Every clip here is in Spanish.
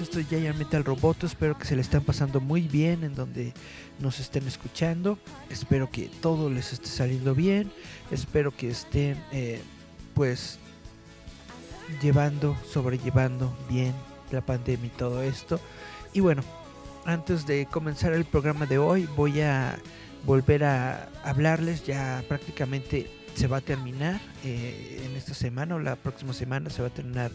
Esto es Giant Metal Roboto, espero que se le estén pasando muy bien en donde nos estén escuchando, espero que todo les esté saliendo bien, espero que estén eh, pues llevando, sobrellevando bien la pandemia y todo esto. Y bueno, antes de comenzar el programa de hoy voy a volver a hablarles, ya prácticamente se va a terminar eh, en esta semana o la próxima semana se va a terminar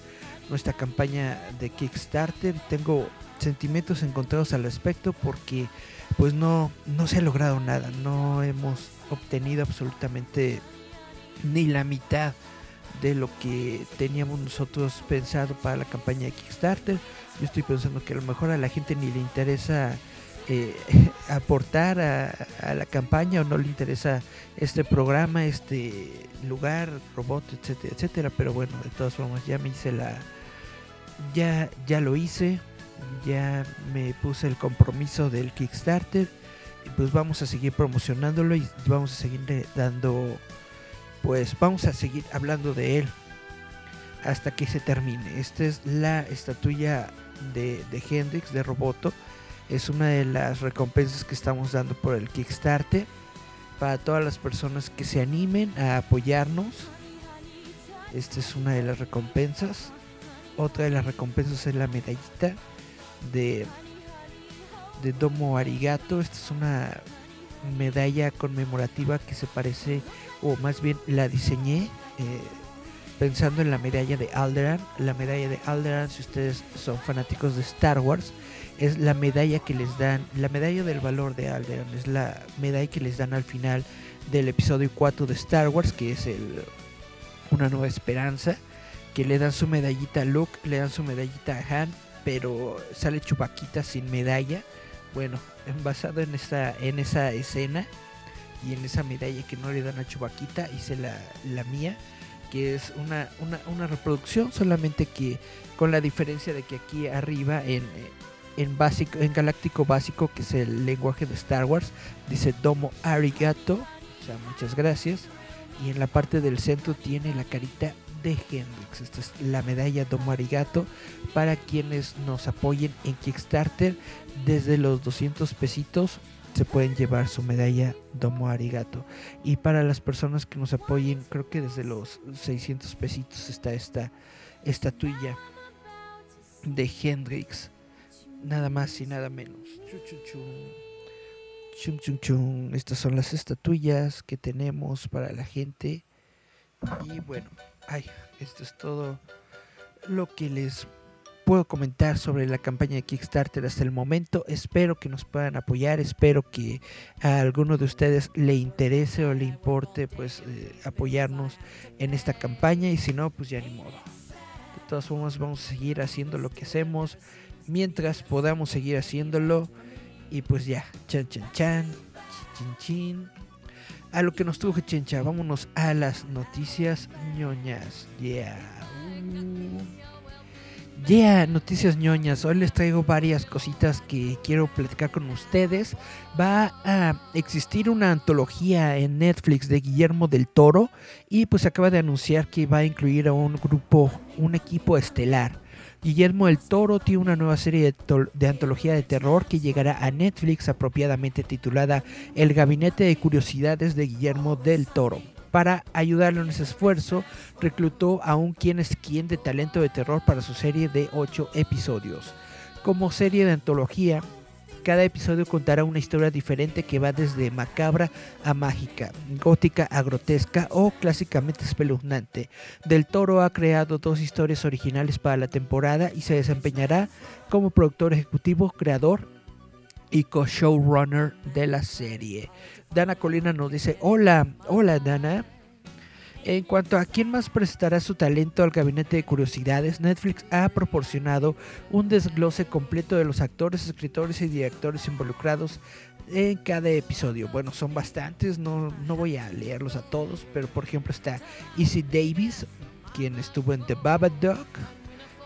nuestra campaña de Kickstarter. Tengo sentimientos encontrados al respecto porque pues no, no se ha logrado nada, no hemos obtenido absolutamente ni la mitad de lo que teníamos nosotros pensado para la campaña de Kickstarter. Yo estoy pensando que a lo mejor a la gente ni le interesa eh, aportar a, la campaña o no le interesa este programa, este lugar, robot, etcétera, etcétera. Pero bueno, de todas formas ya me hice la, ya, ya lo hice, ya me puse el compromiso del Kickstarter y pues vamos a seguir promocionándolo y vamos a seguir dando, pues vamos a seguir hablando de él hasta que se termine. Esta es la estatuilla de, de Hendrix, de Roboto es una de las recompensas que estamos dando por el Kickstarter para todas las personas que se animen a apoyarnos. Esta es una de las recompensas. Otra de las recompensas es la medallita de, de Domo Arigato. Esta es una medalla conmemorativa que se parece, o más bien la diseñé eh, pensando en la medalla de Alderan. La medalla de Alderan, si ustedes son fanáticos de Star Wars, es la medalla que les dan, la medalla del valor de Alderan, es la medalla que les dan al final del episodio 4 de Star Wars, que es el Una Nueva Esperanza, que le dan su medallita a Luke, le dan su medallita a Han, pero sale Chubaquita sin medalla. Bueno, basado en esa, en esa escena y en esa medalla que no le dan a Chubaquita, hice la, la mía, que es una, una, una reproducción, solamente que con la diferencia de que aquí arriba en en básico, en galáctico básico, que es el lenguaje de Star Wars, dice Domo Arigato, o sea, muchas gracias. Y en la parte del centro tiene la carita de Hendrix. Esta es la medalla Domo Arigato para quienes nos apoyen en Kickstarter. Desde los 200 pesitos se pueden llevar su medalla Domo Arigato. Y para las personas que nos apoyen, creo que desde los 600 pesitos está esta estatuilla de Hendrix nada más y nada menos. Chum, chum, chum. Estas son las estatuillas que tenemos para la gente. Y bueno, ay, esto es todo lo que les puedo comentar sobre la campaña de Kickstarter hasta el momento. Espero que nos puedan apoyar, espero que a alguno de ustedes le interese o le importe pues eh, apoyarnos en esta campaña y si no, pues ya ni modo. De todas formas vamos a seguir haciendo lo que hacemos mientras podamos seguir haciéndolo. Y pues ya, chan chan chan, chin chin. A lo que nos truje chencha, vámonos a las noticias ñoñas. Yeah. Yeah, noticias ñoñas. Hoy les traigo varias cositas que quiero platicar con ustedes. Va a existir una antología en Netflix de Guillermo del Toro y pues acaba de anunciar que va a incluir a un grupo, un equipo estelar. Guillermo el Toro tiene una nueva serie de, antología de terror que llegará a Netflix apropiadamente titulada El Gabinete de Curiosidades de Guillermo del Toro. Para ayudarlo en ese esfuerzo, reclutó a un quien es quien de talento de terror para su serie de 8 episodios. Como serie de antología, cada episodio contará una historia diferente que va desde macabra a mágica, gótica a grotesca o clásicamente espeluznante. Del Toro ha creado dos historias originales para la temporada y se desempeñará como productor ejecutivo, creador y co-showrunner de la serie. Dana Colina nos dice, hola, hola Dana. En cuanto a quién más prestará su talento al gabinete de curiosidades, Netflix ha proporcionado un desglose completo de los actores, escritores y directores involucrados en cada episodio. Bueno, son bastantes, no, no voy a leerlos a todos, pero por ejemplo está Easy Davis, quien estuvo en The Babadook,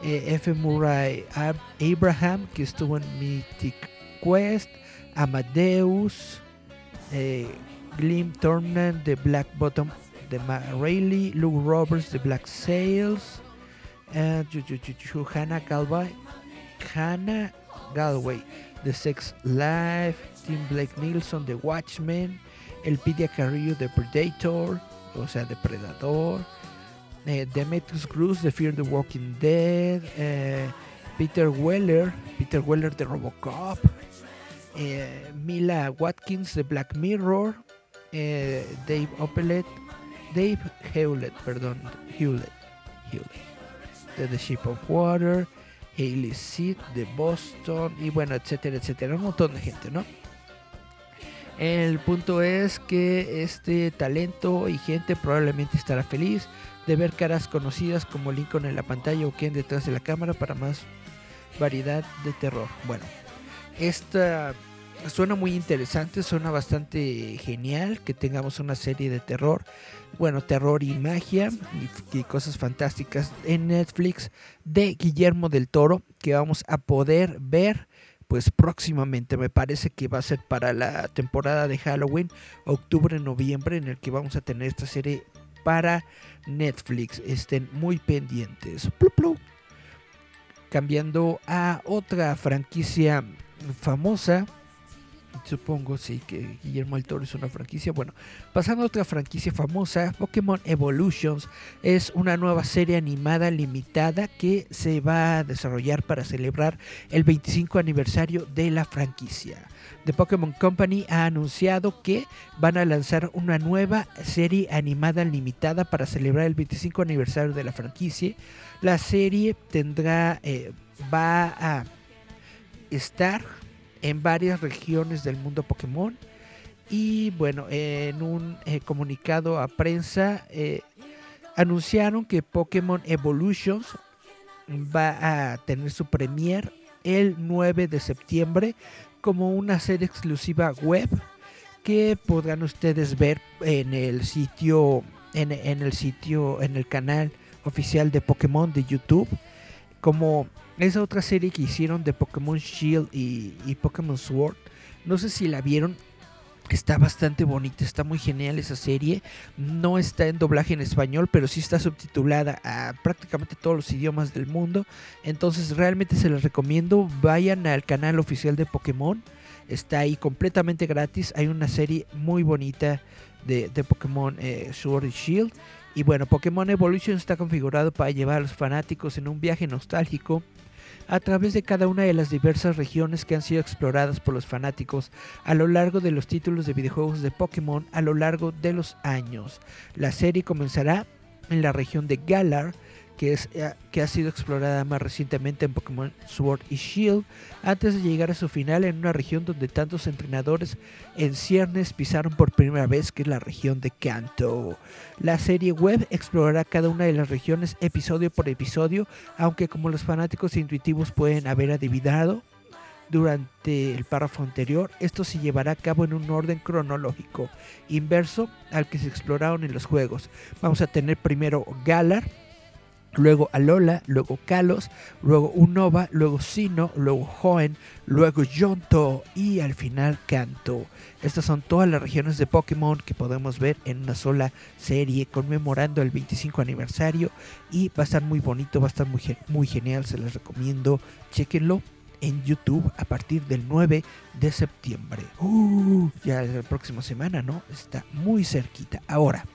eh, F. Murray Abraham, que estuvo en Mythic Quest, Amadeus, eh, Glim Thornton de Black Bottom de Matt Rayleigh, Luke Roberts the Black Sails, uh, Hannah Galway, Hannah Galway de Sex Life, Tim Blake Nilsson The Watchmen, Elpidia Carrillo de Predator, o sea, Depredador, eh, Demetrius Cruz The Fear the Walking Dead, eh, Peter Weller, Peter Weller de Robocop, eh, Mila Watkins de Black Mirror, eh, Dave Opelet, Dave Hewlett, perdón, Hewlett, Hewlett, de The Ship of Water, Hailey Seed de Boston y bueno, etcétera, etcétera, un montón de gente, ¿no? El punto es que este talento y gente probablemente estará feliz de ver caras conocidas como Lincoln en la pantalla o Ken detrás de la cámara para más variedad de terror. Bueno, esta suena muy interesante, suena bastante genial que tengamos una serie de terror, bueno, terror y magia y, cosas fantásticas en Netflix de Guillermo del Toro que vamos a poder ver pues próximamente me parece que va a ser para la temporada de Halloween, octubre, noviembre, en el que vamos a tener esta serie para Netflix. Estén muy pendientes. Cambiando a otra franquicia famosa Supongo, sí, que Guillermo del Toro es una franquicia. Bueno, pasando a otra franquicia famosa, Pokémon Evolutions es una nueva serie animada limitada que se va a desarrollar para celebrar el 25 aniversario de la franquicia. The Pokémon Company ha anunciado que van a lanzar una nueva serie animada limitada para celebrar el 25 aniversario de la franquicia. La serie tendrá, eh, va a estar en varias regiones del mundo Pokémon. Y bueno, en un eh, comunicado a prensa eh, anunciaron que Pokémon Evolutions va a tener su premier el 9 de septiembre como una serie exclusiva web que podrán ustedes ver en el sitio en, en el sitio en el canal oficial de Pokémon de YouTube como esa otra serie que hicieron de Pokémon Shield y, Pokémon Sword. No sé si la vieron. Está bastante bonita, está muy genial esa serie. No está en doblaje en español, pero sí está subtitulada a prácticamente todos los idiomas del mundo. Entonces realmente se les recomiendo. Vayan al canal oficial de Pokémon. Está ahí completamente gratis. Hay una serie muy bonita de, Pokémon eh, Sword y Shield. Y bueno, Pokémon Evolution está configurado para llevar a los fanáticos en un viaje nostálgico a través de cada una de las diversas regiones que han sido exploradas por los fanáticos a lo largo de los títulos de videojuegos de Pokémon a lo largo de los años. La serie comenzará en la región de Galar, que, es, eh, que ha sido explorada más recientemente en Pokémon Sword y Shield, antes de llegar a su final en una región donde tantos entrenadores en ciernes pisaron por primera vez, que es la región de Kanto. La serie web explorará cada una de las regiones episodio por episodio, aunque como los fanáticos intuitivos pueden haber adivinado, durante el párrafo anterior, esto se llevará a cabo en un orden cronológico inverso al que se exploraron en los juegos. Vamos a tener primero Galar, luego Alola, luego Kalos, luego Unova, luego Sino, luego Hoenn, luego Yonto y al final Kanto. Estas son todas las regiones de Pokémon que podemos ver en una sola serie conmemorando el 25 aniversario y va a estar muy bonito, va a estar muy, genial, se les recomiendo, chequenlo en YouTube a partir del 9 de septiembre. Uh, ya la próxima semana, ¿no? Está muy cerquita. Ahora,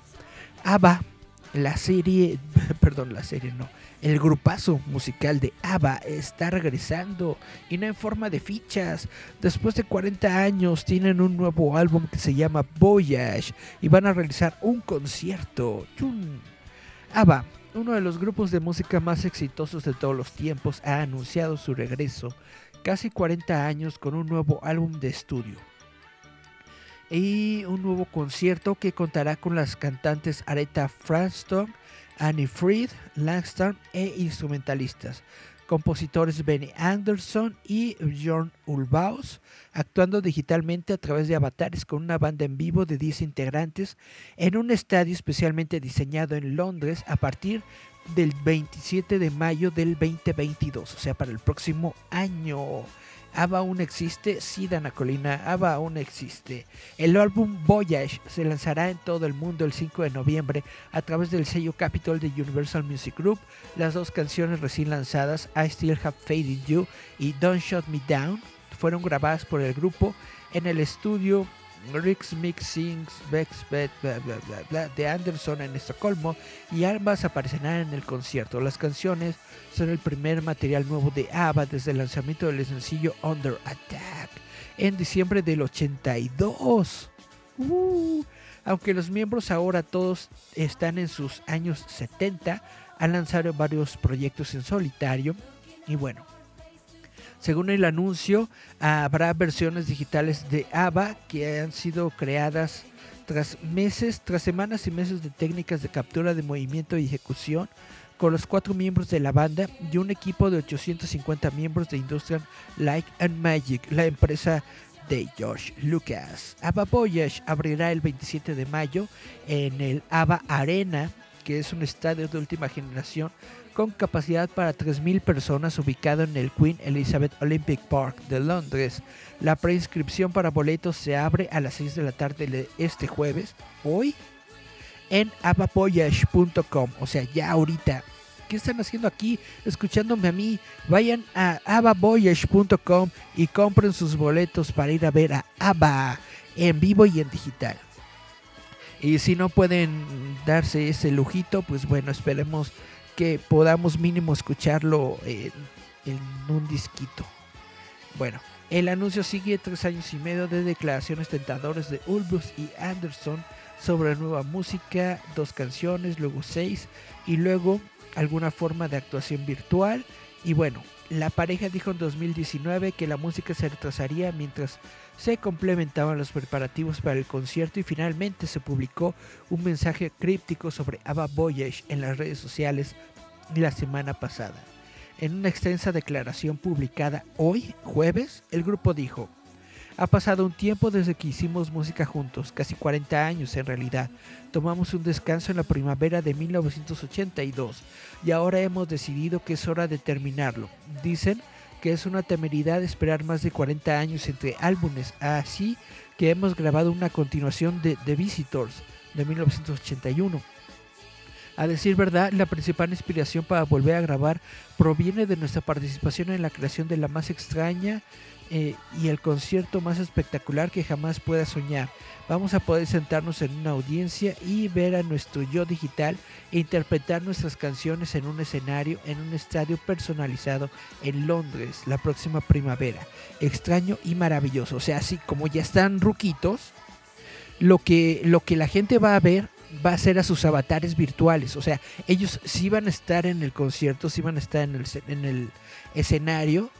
Ava la serie, perdón, la serie no, el grupazo musical de ABBA está regresando y no en forma de fichas. Después de 40 años tienen un nuevo álbum que se llama Voyage y van a realizar un concierto. ¡Chun! ABBA, uno de los grupos de música más exitosos de todos los tiempos, ha anunciado su regreso casi 40 años con un nuevo álbum de estudio y un nuevo concierto que contará con las cantantes Aretha Frankston, Annie Fried, Langston e instrumentalistas, compositores Benny Anderson y Bjorn Ulvaeus, actuando digitalmente a través de avatares con una banda en vivo de 10 integrantes en un estadio especialmente diseñado en Londres a partir del 27 de mayo del 2022, o sea, para el próximo año. ABBA aún existe, sí, Dana Colina, ABBA aún existe. El álbum Voyage se lanzará en todo el mundo el 5 de noviembre a través del sello Capitol de Universal Music Group. Las dos canciones recién lanzadas, I Still Have Faith in You y Don't Shut Me Down, fueron grabadas por el grupo en el estudio Rick's Mixings de Anderson en Estocolmo y ambas aparecerán en el concierto. Las canciones son el primer material nuevo de ABBA desde el lanzamiento del sencillo Under Attack en diciembre del 82. Uh, aunque los miembros ahora todos están en sus años 70, han lanzado varios proyectos en solitario y bueno, según el anuncio, habrá versiones digitales de ABBA que han sido creadas tras meses, tras semanas y meses de técnicas de captura de movimiento y ejecución con los cuatro miembros de la banda y un equipo de 850 miembros de Industrial Light and Magic, la empresa de George Lucas. ABBA Voyage abrirá el 27 de mayo en el ABBA Arena, que es un estadio de última generación con capacidad para 3.000 personas ubicado en el Queen Elizabeth Olympic Park de Londres. La preinscripción para boletos se abre a las 6 de la tarde de este jueves, hoy, en ababoyash.com. O sea, ya ahorita. ¿Qué están haciendo aquí? Escuchándome a mí. Vayan a ababoyash.com y compren sus boletos para ir a ver a ABBA en vivo y en digital. Y si no pueden darse ese lujito, pues bueno, esperemos que podamos mínimo escucharlo en, un disquito. Bueno, el anuncio sigue tres años y medio de declaraciones tentadoras de Ulbus y Anderson sobre nueva música, dos canciones, luego seis y luego alguna forma de actuación virtual. Y bueno, la pareja dijo en 2019 que la música se retrasaría mientras se complementaban los preparativos para el concierto y finalmente se publicó un mensaje críptico sobre Ava Voyage en las redes sociales la semana pasada. En una extensa declaración publicada hoy, jueves, el grupo dijo, ha pasado un tiempo desde que hicimos música juntos, casi 40 años en realidad. Tomamos un descanso en la primavera de 1982 y ahora hemos decidido que es hora de terminarlo. Dicen que es una temeridad esperar más de 40 años entre álbumes, así que hemos grabado una continuación de The Visitors de 1981. A decir verdad, la principal inspiración para volver a grabar proviene de nuestra participación en la creación de la más extraña eh, y el concierto más espectacular que jamás pueda soñar. Vamos a poder sentarnos en una audiencia y ver a nuestro yo digital e interpretar nuestras canciones en un escenario, en un estadio personalizado en Londres la próxima primavera. Extraño y maravilloso. O sea, así como ya están ruquitos, lo que, lo que la gente va a ver va a ser a sus avatares virtuales. O sea, ellos sí van a estar en el concierto, sí van a estar en el, en el escenario,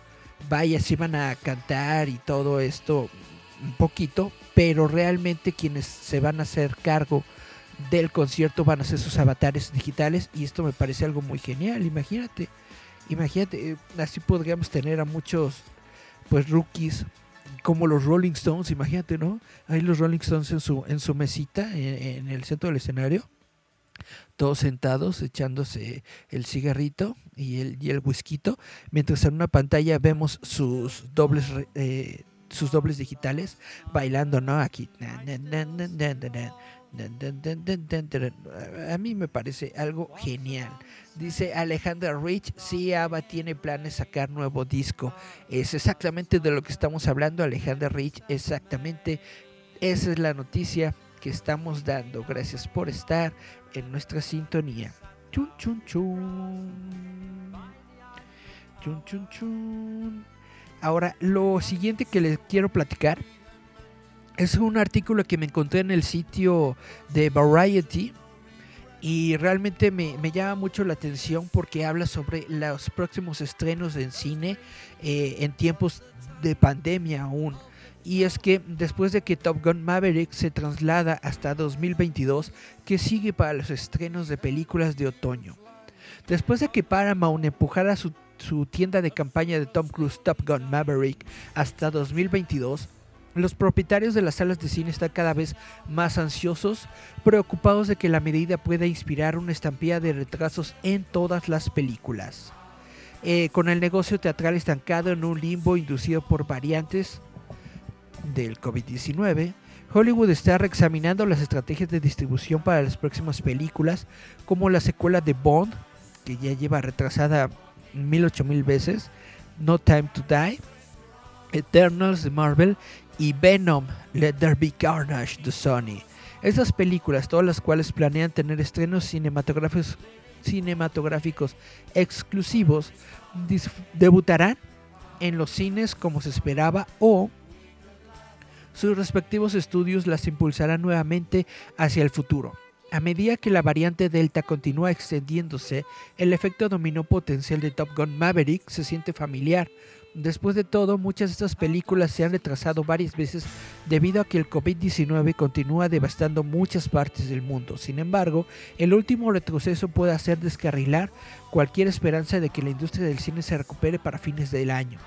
vaya, sí van a cantar y todo esto un poquito, pero realmente quienes se van a hacer cargo del concierto van a ser sus avatares digitales y esto me parece algo muy genial, imagínate, imagínate, eh, así podríamos tener a muchos pues rookies como los Rolling Stones, imagínate, ¿no? Ahí los Rolling Stones en su, en su mesita, en, el centro del escenario, todos sentados echándose el cigarrito y el, y el whisky, mientras en una pantalla vemos sus dobles eh, sus dobles digitales bailando, ¿no? Aquí. A mí me parece algo genial. Dice Alejandra Rich, sí, ABBA tiene planes sacar nuevo disco. Es exactamente de lo que estamos hablando, Alejandra Rich, exactamente. Esa es la noticia que estamos dando. Gracias por estar en nuestra sintonía. Chun, chun, chun. Chun, chun, chun. Ahora, lo siguiente que les quiero platicar es un artículo que me encontré en el sitio de Variety y realmente me, llama mucho la atención porque habla sobre los próximos estrenos en cine eh, en tiempos de pandemia aún. Y es que después de que Top Gun Maverick se traslada hasta 2022, que sigue para los estrenos de películas de otoño. Después de que Paramount empujara su, su tienda de campaña de Tom Cruise Top Gun Maverick hasta 2022, los propietarios de las salas de cine están cada vez más ansiosos, preocupados de que la medida pueda inspirar una estampilla de retrasos en todas las películas. Eh, con el negocio teatral estancado en un limbo inducido por variantes del COVID-19, Hollywood está reexaminando las estrategias de distribución para las próximas películas, como la secuela de Bond, que ya lleva retrasada mil ocho mil veces, No Time to Die, Eternals de Marvel y Venom, Let There Be Carnage de Sony. Estas películas, todas las cuales planean tener estrenos cinematográficos, cinematográficos exclusivos, debutarán en los cines como se esperaba o sus respectivos estudios las impulsarán nuevamente hacia el futuro. A medida que la variante Delta continúa extendiéndose, el efecto dominó potencial de Top Gun Maverick se siente familiar. Después de todo, muchas de estas películas se han retrasado varias veces debido a que el COVID-19 continúa devastando muchas partes del mundo. Sin embargo, el último retroceso puede hacer descarrilar cualquier esperanza de que la industria del cine se recupere para fines del año.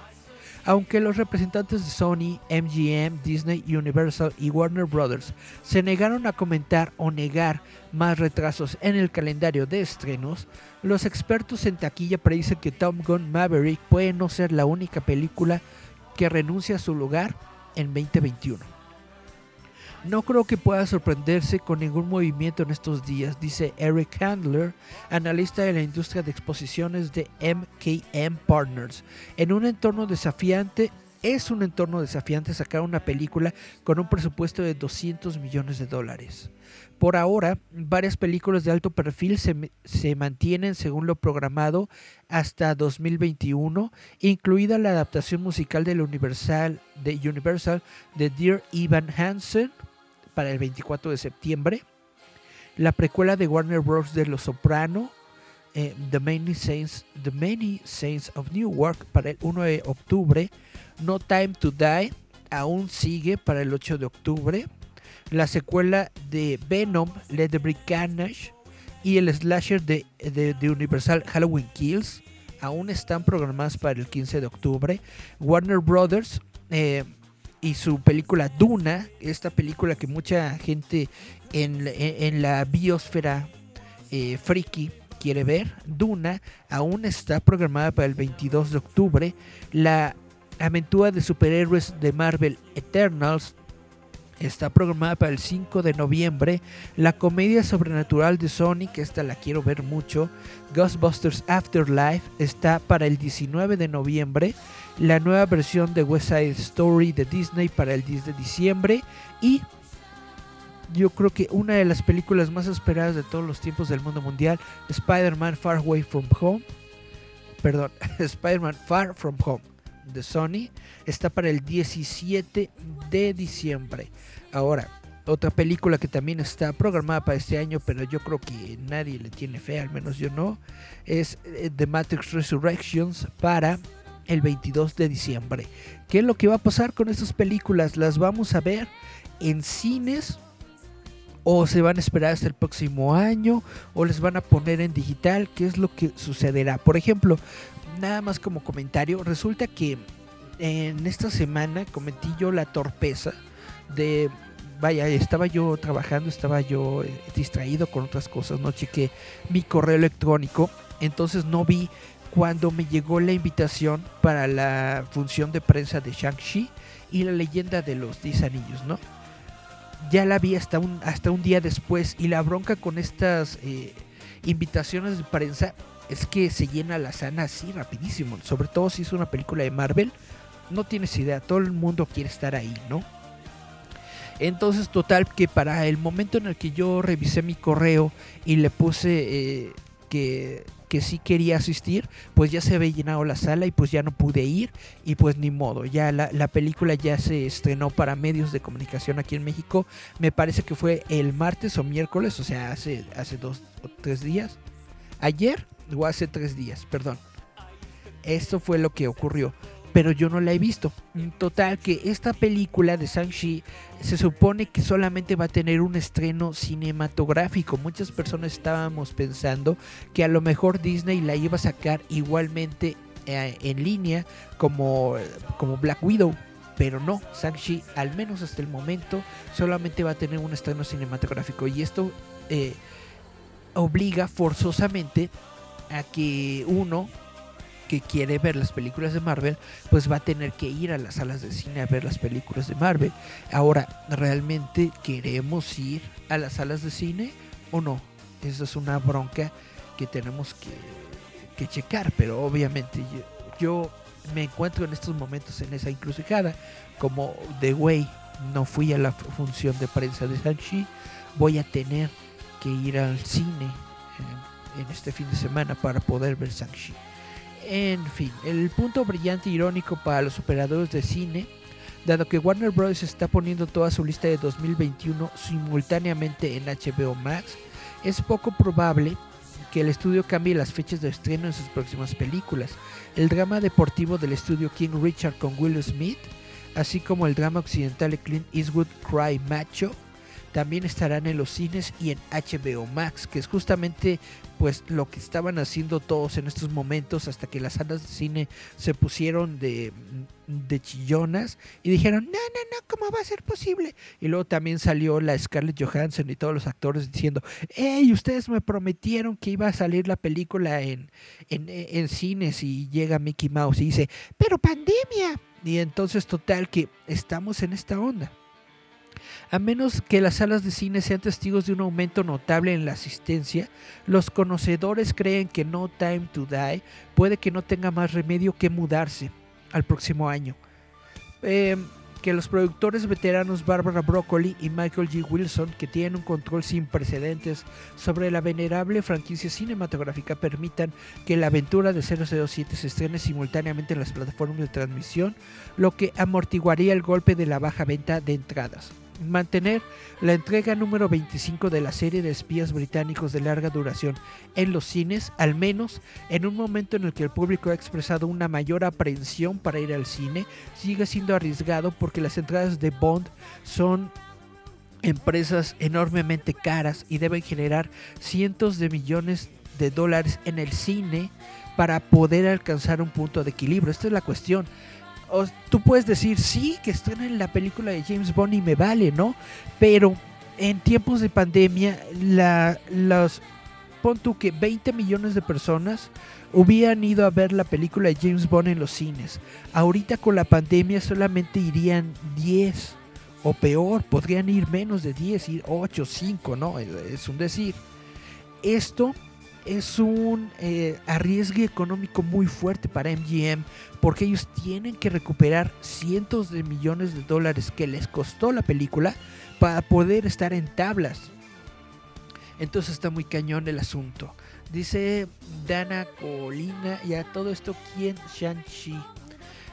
Aunque los representantes de Sony, MGM, Disney, Universal y Warner Bros. se negaron a comentar o negar más retrasos en el calendario de estrenos, los expertos en taquilla predicen que Tom Gun Maverick puede no ser la única película que renuncia a su lugar en 2021. No creo que pueda sorprenderse con ningún movimiento en estos días, dice Eric Handler, analista de la industria de exposiciones de MKM Partners. En un entorno desafiante, es un entorno desafiante sacar una película con un presupuesto de 200 millones de dólares. Por ahora, varias películas de alto perfil se, mantienen según lo programado hasta 2021, incluida la adaptación musical Universal, de Universal de Dear Evan Hansen, para el 24 de septiembre. La precuela de Warner Bros. de Los Soprano, eh, The, Many Saints, The Many Saints of para el 1 de octubre. No Time to Die aún sigue para el 8 de octubre. La secuela de Venom, Let the Carnage y el slasher de, de, Universal Halloween Kills aún están programadas para el 15 de octubre. Warner Brothers eh, y su película Duna, esta película que mucha gente en, la biosfera eh, friki quiere ver, Duna aún está programada para el 22 de octubre. La aventura de superhéroes de Marvel Eternals está programada para el 5 de noviembre. La comedia sobrenatural de Sonic, esta la quiero ver mucho. Ghostbusters Afterlife está para el 19 de noviembre la nueva versión de West Side Story de Disney para el 10 de diciembre y yo creo que una de las películas más esperadas de todos los tiempos del mundo mundial, Spider-Man Far Away From Home, perdón, Spider-Man Far From Home de Sony, está para el 17 de diciembre. Ahora, otra película que también está programada para este año, pero yo creo que nadie le tiene fe, al menos yo no, es eh, The Matrix Resurrections para el 22 de diciembre. ¿Qué es lo que va a pasar con estas películas? ¿Las vamos a ver en cines? ¿O se van a esperar hasta el próximo año? ¿O les van a poner en digital? ¿Qué es lo que sucederá? Por ejemplo, nada más como comentario, resulta que en esta semana cometí yo la torpeza de vaya, estaba yo trabajando, estaba yo eh, distraído con otras cosas, no chequé mi correo electrónico, entonces no vi cuando me llegó la invitación para la función de prensa de Shang-Chi y la leyenda de los 10 anillos, ¿no? Ya la vi hasta un, hasta un día después y la bronca con estas eh, invitaciones de prensa es que se llena la sana así rapidísimo, sobre todo si es una película de Marvel, no tienes idea, todo el mundo quiere estar ahí, ¿no? Entonces, total, que para el momento en el que yo revisé mi correo y le puse eh, que, que sí quería asistir, pues ya se había llenado la sala y pues ya no pude ir y pues ni modo, ya la, la película ya se estrenó para medios de comunicación aquí en México, me parece que fue el martes o miércoles, o sea, hace, hace dos o tres días, ayer o hace tres días, perdón. Esto fue lo que ocurrió pero yo no la he visto. Total, que esta película de Shang-Chi se supone que solamente va a tener un estreno cinematográfico. Muchas personas estábamos pensando que a lo mejor Disney la iba a sacar igualmente eh, en línea como, como Black Widow. Pero no, Shang-Chi, al menos hasta el momento, solamente va a tener un estreno cinematográfico. Y esto eh, obliga forzosamente a que uno que quiere ver las películas de Marvel, pues va a tener que ir a las salas de cine a ver las películas de Marvel. Ahora, ¿realmente queremos ir a las salas de cine o no? Esa es una bronca que tenemos que, checar, pero obviamente yo, me encuentro en estos momentos en esa encrucijada, como The Way no fui a la función de prensa de Shang-Chi, voy a tener que ir al cine en, en este fin de semana para poder ver Shang-Chi. En fin, el punto brillante e irónico para los operadores de cine, dado que Warner Bros. está poniendo toda su lista de 2021 simultáneamente en HBO Max, es poco probable que el estudio cambie las fechas de estreno en sus próximas películas. El drama deportivo del estudio King Richard con Will Smith, así como el drama occidental de Clint Eastwood Cry Macho, también estarán en los cines y en HBO Max, que es justamente pues lo que estaban haciendo todos en estos momentos hasta que las salas de cine se pusieron de, de chillonas y dijeron, no, no, no, ¿cómo va a ser posible? Y luego también salió la Scarlett Johansson y todos los actores diciendo, hey, ustedes me prometieron que iba a salir la película en, en, en cines y llega Mickey Mouse y dice, pero pandemia. Y entonces total que estamos en esta onda. A menos que las salas de cine sean testigos de un aumento notable en la asistencia, los conocedores creen que No Time to Die puede que no tenga más remedio que mudarse al próximo año. Eh, que los productores veteranos Barbara Broccoli y Michael G. Wilson, que tienen un control sin precedentes sobre la venerable franquicia cinematográfica, permitan que la aventura de 007 se estrene simultáneamente en las plataformas de transmisión, lo que amortiguaría el golpe de la baja venta de entradas mantener la entrega número 25 de la serie de espías británicos de larga duración en los cines, al menos en un momento en el que el público ha expresado una mayor aprehensión para ir al cine, sigue siendo arriesgado porque las entradas de Bond son empresas enormemente caras y deben generar cientos de millones de dólares en el cine para poder alcanzar un punto de equilibrio. Esta es la cuestión tú puedes decir, sí, que en la película de James Bond y me vale, ¿no? Pero en tiempos de pandemia, la, los, pon tú que 20 millones de personas hubieran ido a ver la película de James Bond en los cines. Ahorita con la pandemia solamente irían 10 o peor, podrían ir menos de 10, ir 8, 5, ¿no? Es un decir. Esto es un eh, arriesgue económico muy fuerte para MGM porque ellos tienen que recuperar cientos de millones de dólares que les costó la película para poder estar en tablas. Entonces está muy cañón el asunto. Dice Dana Colina, y a todo esto, ¿quién? Shang-Chi.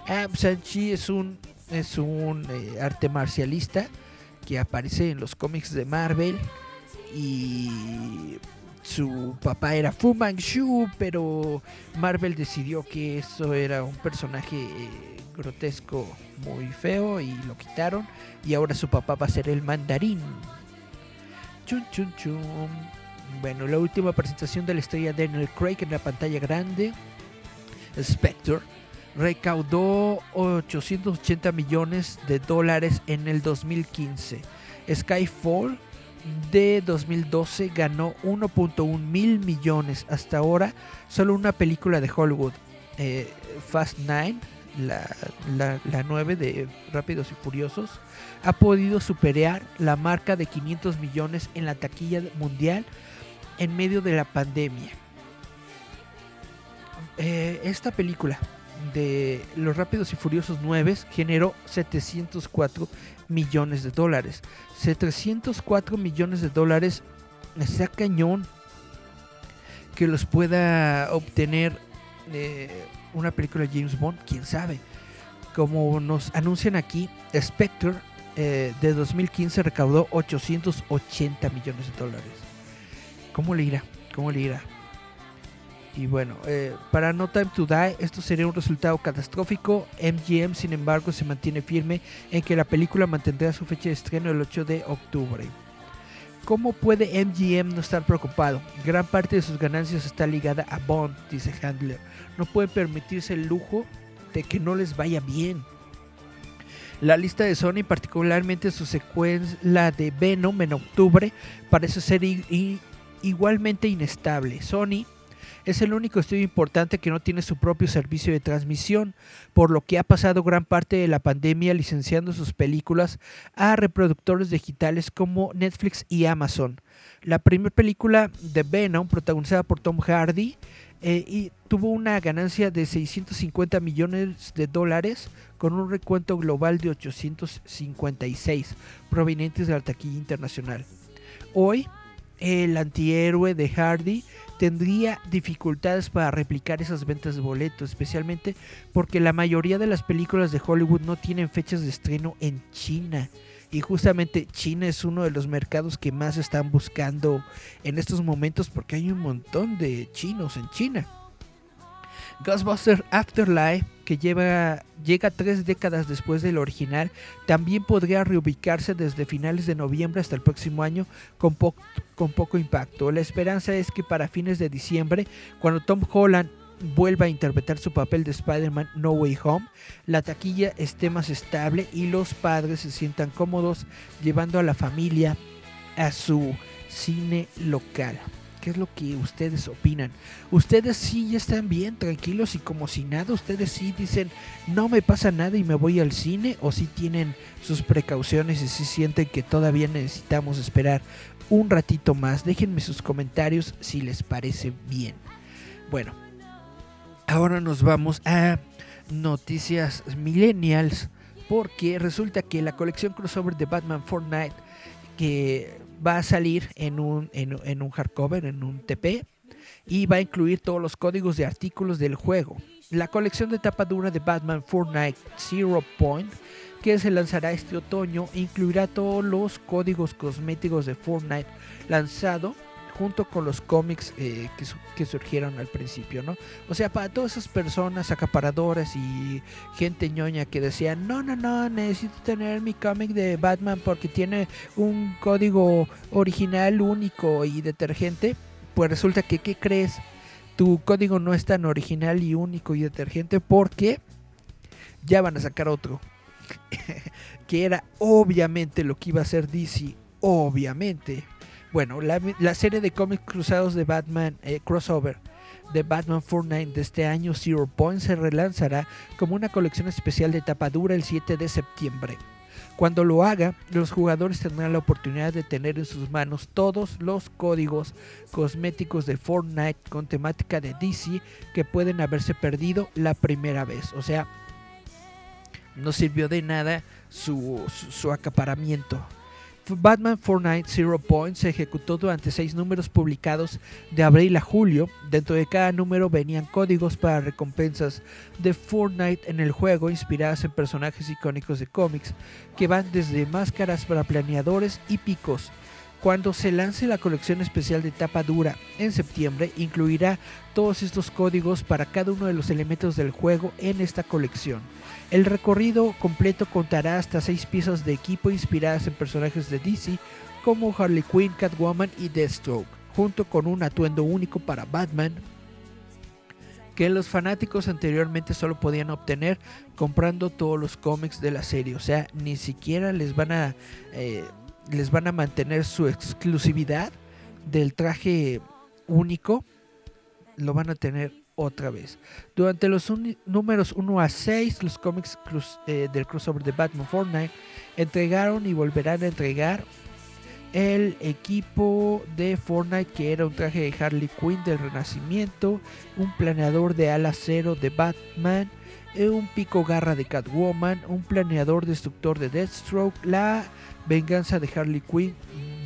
Ah, Shang-Chi es un, es un eh, arte marcialista que aparece en los cómics de Marvel y su papá era Fu Manchu, pero Marvel decidió que eso era un personaje eh, grotesco muy feo y lo quitaron. Y ahora su papá va a ser el mandarín. Chun chun chun. Bueno, la última presentación de la estrella Daniel Craig en la pantalla grande. Spectre recaudó 880 millones de dólares en el 2015. Skyfall de 2012 ganó 1.1 mil millones. Hasta ahora, solo una película de Hollywood, eh, Fast 9, la, la, 9 de Rápidos y Furiosos, ha podido superar la marca de 500 millones en la taquilla mundial en medio de la pandemia. Eh, esta película de Los Rápidos y Furiosos 9 generó 704 millones de dólares. 704 millones de dólares está cañón que los pueda obtener eh, una película de James Bond, quién sabe. Como nos anuncian aquí, Spectre eh, de 2015 recaudó 880 millones de dólares. ¿Cómo le irá? ¿Cómo le irá? Y bueno, eh, para No Time to Die, esto sería un resultado catastrófico. MGM, sin embargo, se mantiene firme en que la película mantendrá su fecha de estreno el 8 de octubre. ¿Cómo puede MGM no estar preocupado? Gran parte de sus ganancias está ligada a Bond, dice Handler. No pueden permitirse el lujo de que no les vaya bien. La lista de Sony, particularmente su secuencia, la de Venom en octubre, parece ser igualmente inestable. Sony es el único estudio importante que no tiene su propio servicio de transmisión, por lo que ha pasado gran parte de la pandemia licenciando sus películas a reproductores digitales como Netflix y Amazon. La primera película de Venom, protagonizada por Tom Hardy, eh, tuvo una ganancia de 650 millones de dólares con un recuento global de 856 provenientes de la taquilla internacional. Hoy, el antihéroe de Hardy tendría dificultades para replicar esas ventas de boletos, especialmente porque la mayoría de las películas de Hollywood no tienen fechas de estreno en China. Y justamente China es uno de los mercados que más están buscando en estos momentos porque hay un montón de chinos en China. Ghostbusters Afterlife, que llega tres décadas después del original, también podría reubicarse desde finales de noviembre hasta el próximo año con, con poco impacto. La esperanza es que para fines de diciembre, cuando Tom Holland vuelva a interpretar su papel de Spider-Man No Way Home, la taquilla esté más estable y los padres se sientan cómodos llevando a la familia a su cine local. ¿Qué es lo que ustedes opinan? Ustedes sí ya están bien, tranquilos y como si nada. Ustedes sí dicen, no me pasa nada y me voy al cine. O si tienen sus precauciones y si sienten que todavía necesitamos esperar un ratito más. Déjenme sus comentarios si les parece bien. Bueno, ahora nos vamos a noticias millennials. Porque resulta que la colección crossover de Batman Fortnite que va a salir en un, en, un hardcover, en un TP, y va a incluir todos los códigos de artículos del juego. La colección de tapa dura de Batman Fortnite Zero Point, que se lanzará este otoño, incluirá todos los códigos cosméticos de Fortnite lanzado junto con los cómics eh, que, surgieron al principio, ¿no? O sea, para todas esas personas acaparadoras y gente ñoña que decían, no, no, no, necesito tener mi cómic de Batman porque tiene un código original único y detergente, pues resulta que, ¿qué crees? Tu código no es tan original y único y detergente porque ya van a sacar otro. que era obviamente lo que iba a hacer DC, obviamente bueno, la, serie de cómics cruzados de Batman eh, crossover de Batman Fortnite de este año Zero Point se relanzará como una colección especial de tapadura el 7 de septiembre. Cuando lo haga, los jugadores tendrán la oportunidad de tener en sus manos todos los códigos cosméticos de Fortnite con temática de DC que pueden haberse perdido la primera vez. O sea, no sirvió de nada su, su acaparamiento. Batman Fortnite Zero Point se ejecutó durante seis números publicados de abril a julio. Dentro de cada número venían códigos para recompensas de Fortnite en el juego inspiradas en personajes icónicos de cómics que van desde máscaras para planeadores y picos. Cuando se lance la colección especial de tapa dura en septiembre, incluirá todos estos códigos para cada uno de los elementos del juego en esta colección. El recorrido completo contará hasta seis piezas de equipo inspiradas en personajes de DC como Harley Quinn, Catwoman y Deathstroke, junto con un atuendo único para Batman que los fanáticos anteriormente solo podían obtener comprando todos los cómics de la serie. O sea, ni siquiera les van a eh, les van a mantener su exclusividad del traje único. Lo van a tener otra vez. Durante los números 1 a 6, los cómics eh, del crossover de Batman Fortnite entregaron y volverán a entregar el equipo de Fortnite que era un traje de Harley Quinn del Renacimiento, un planeador de ala cero de Batman eh, un pico garra de Catwoman, un planeador destructor de Deathstroke, la venganza de Harley Quinn,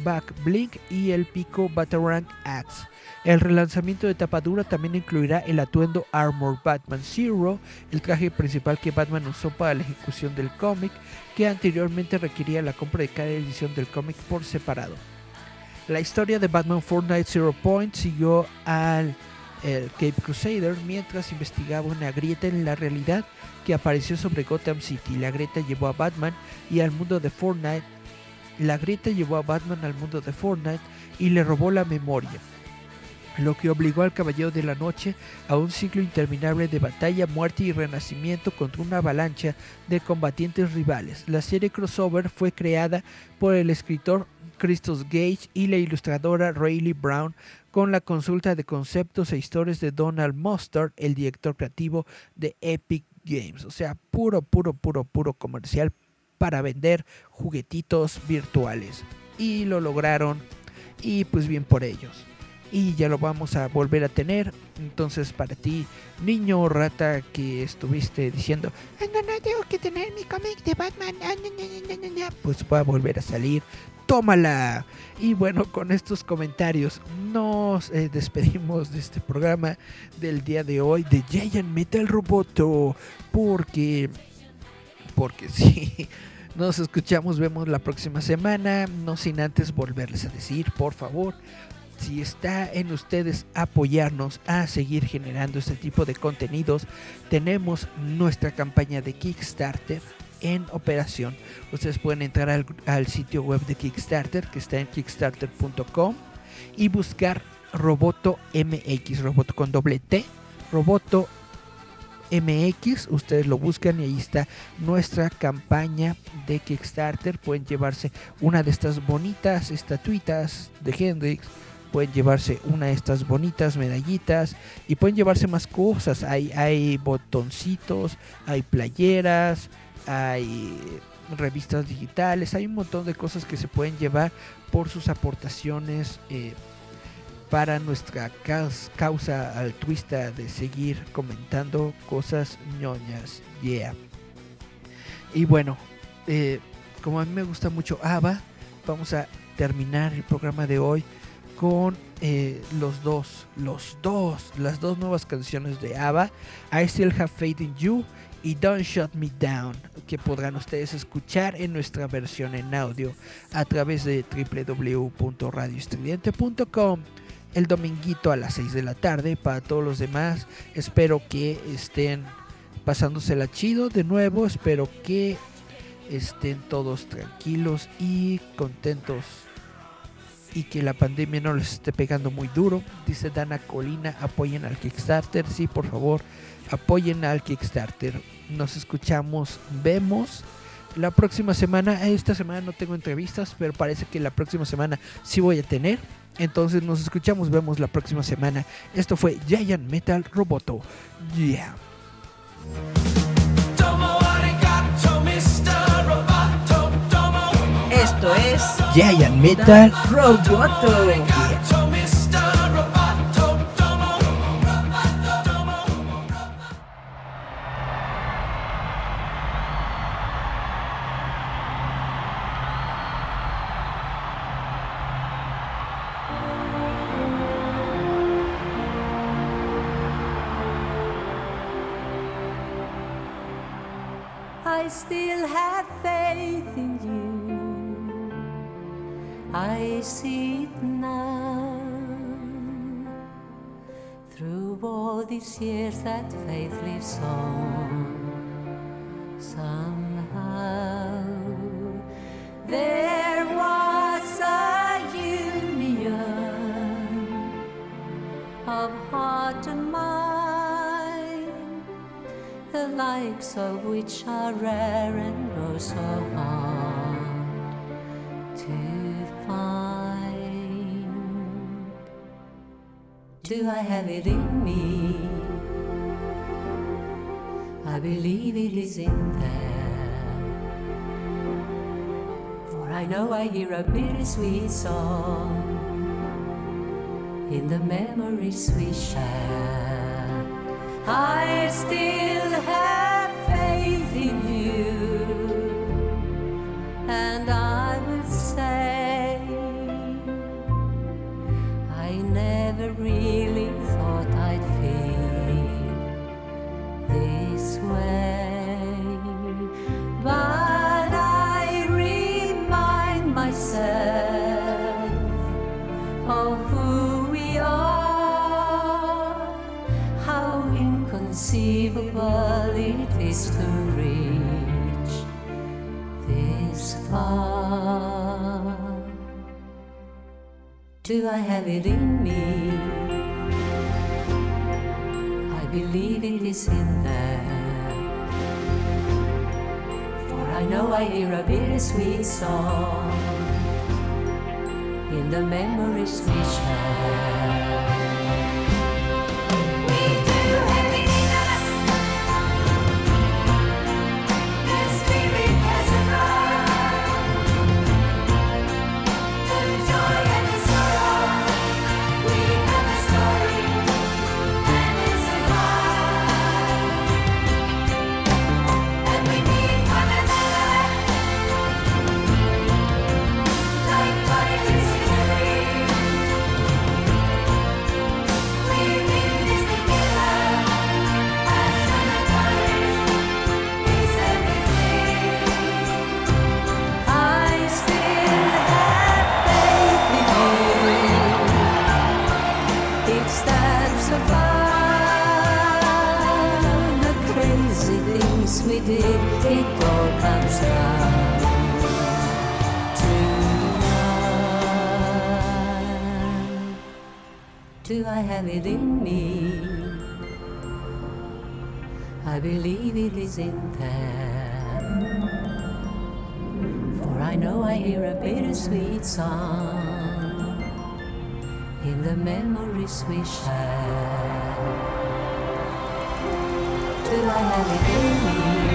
Back Blink y el pico Batarang Axe. El relanzamiento de tapadura también incluirá el atuendo Armor Batman Zero, el traje principal que Batman usó para la ejecución del cómic, que anteriormente requería la compra de cada edición del cómic por separado. La historia de Batman Fortnite Zero Point siguió al el Cape Crusader mientras investigaba una grieta en la realidad que apareció sobre Gotham City. La grieta llevó a Batman y al mundo de Fortnite. La grieta llevó a Batman al mundo de Fortnite y le robó la memoria, lo que obligó al Caballero de la Noche a un ciclo interminable de batalla, muerte y renacimiento contra una avalancha de combatientes rivales. La serie crossover fue creada por el escritor Christos Gage y la ilustradora Rayleigh Brown con la consulta de conceptos e historias de Donald Mustard, el director creativo de Epic Games. O sea, puro, puro, puro, puro comercial para vender juguetitos virtuales. Y lo lograron y pues bien por ellos. Y ya lo vamos a volver a tener. Entonces para ti, niño o rata que estuviste diciendo, "Ah, no, no, tengo que tener mi cómic de Batman, ah, no, no, no, no, no", pues va a volver a salir. Tómala. Y bueno, con estos comentarios nos eh, despedimos de este programa del día de hoy de Giant Metal Roboto. Porque, porque sí, nos escuchamos, vemos la próxima semana. No sin antes volverles a decir, por favor, si está en ustedes apoyarnos a seguir generando este tipo de contenidos, tenemos nuestra campaña de Kickstarter en operación. Ustedes pueden entrar al, sitio web de Kickstarter que está en kickstarter.com y buscar Roboto MX, Roboto con doble T, Roboto MX, ustedes lo buscan y ahí está nuestra campaña de Kickstarter. Pueden llevarse una de estas bonitas estatuitas de Hendrix, pueden llevarse una de estas bonitas medallitas y pueden llevarse más cosas. Hay, botoncitos, hay playeras, hay revistas digitales, hay un montón de cosas que se pueden llevar por sus aportaciones eh, para nuestra caus- causa altruista de seguir comentando cosas ñoñas. Yeah. Y bueno, eh, como a mí me gusta mucho ABBA, vamos a terminar el programa de hoy con eh, los dos, los dos, las dos nuevas canciones de ABBA, I Still Have Faith in You y Don't Shut Me Down, que podrán ustedes escuchar en nuestra versión en audio a través de www.radioestridente.com el dominguito a las 6 de la tarde. Para todos los demás, espero que estén pasándosela chido de nuevo, espero que estén todos tranquilos y contentos y que la pandemia no les esté pegando muy duro. Dice Dana Colina, apoyen al Kickstarter. Sí, por favor, apoyen al Kickstarter. Nos escuchamos, vemos la próxima semana. Esta semana no tengo entrevistas, pero parece que la próxima semana sí voy a tener. Entonces nos escuchamos, vemos la próxima semana. Esto fue Giant Metal Roboto. Yeah. Esto es Giant Metal Roboto. Faith in you. I see it now. Through all these years, that faith lives on. Somehow, there was a union of heart and mind the likes of which are rare and so hard to find. Do I have it in me? I believe it is in there. For I know I hear a bittersweet song in the memories we share. I still have is to reach this far. Do I have it in me? I believe it is in there. For I know I hear a bittersweet song in the memories we share. Crazy things we did. It all comes down love. Do I have it in me? I believe it is in there. For I know I hear a bittersweet song in the memories we share. Do I have it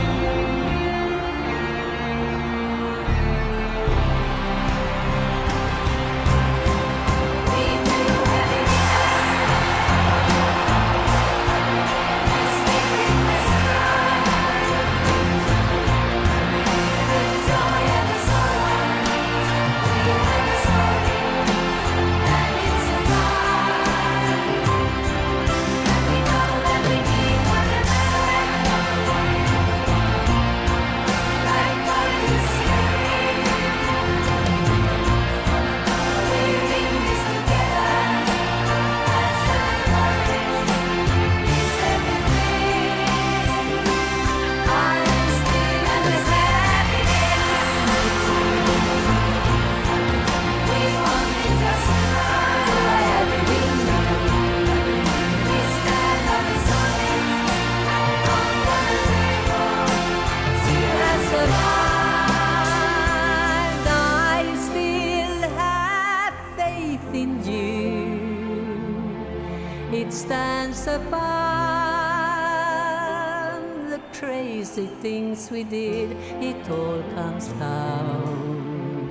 things we did. It all comes down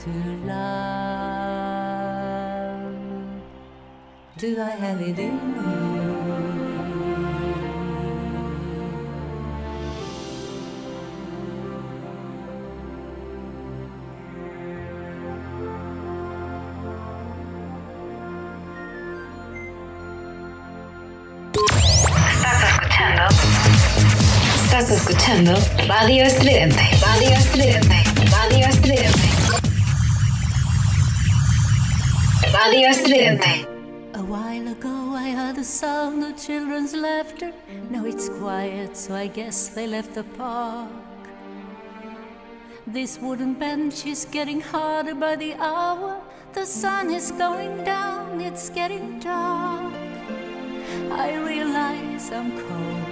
to love. Do I have it in me? Escuchando Radio Estridente. Radio Estridente. Radio Estridente. Radio Estridente. A while ago, I heard the sound of children's laughter. Now it's quiet, so I guess they left the park. This wooden bench is getting harder by the hour. The sun is going down, it's getting dark. I realize I'm cold.